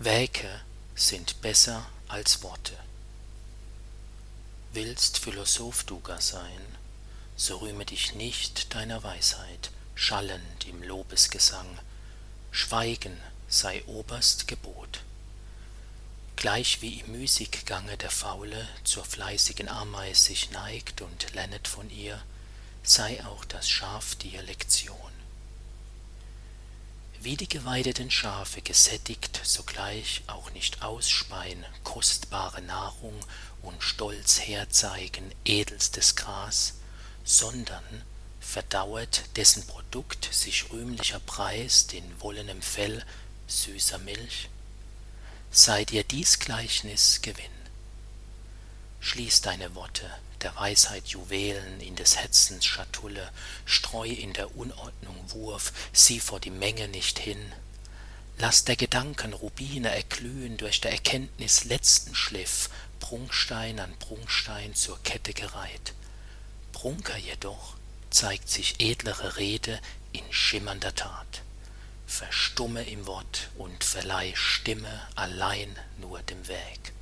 Wäke sind besser als Worte. Willst Philosoph du gar sein, so rühme dich nicht deiner Weisheit, schallend im Lobesgesang, Schweigen sei oberst Gebot. Gleichwie im Müßiggange der Faule zur fleißigen Ameis sich neigt und lernet von ihr, sei auch das Schaf dir Lektion. Wie die geweideten Schafe gesättigt sogleich auch nicht ausspeien kostbare Nahrung und stolz herzeigen edelstes Gras, sondern verdauet dessen Produkt sich rühmlicher Preis in wollenem Fell, süßer Milch, sei dir dies Gleichnis Gewinn. Schließ deine Worte, der Weisheit Juwelen in des Hetzens Schatulle, streu in der Unordnung Wurf, sieh vor die Menge nicht hin, lass der Gedanken Rubine erglühen durch der Erkenntnis letzten Schliff, Prunkstein an Prunkstein zur Kette gereiht. Prunker jedoch zeigt sich edlere Rede in schimmernder Tat. Verstumme im Wort und verleih Stimme allein nur dem Wäg.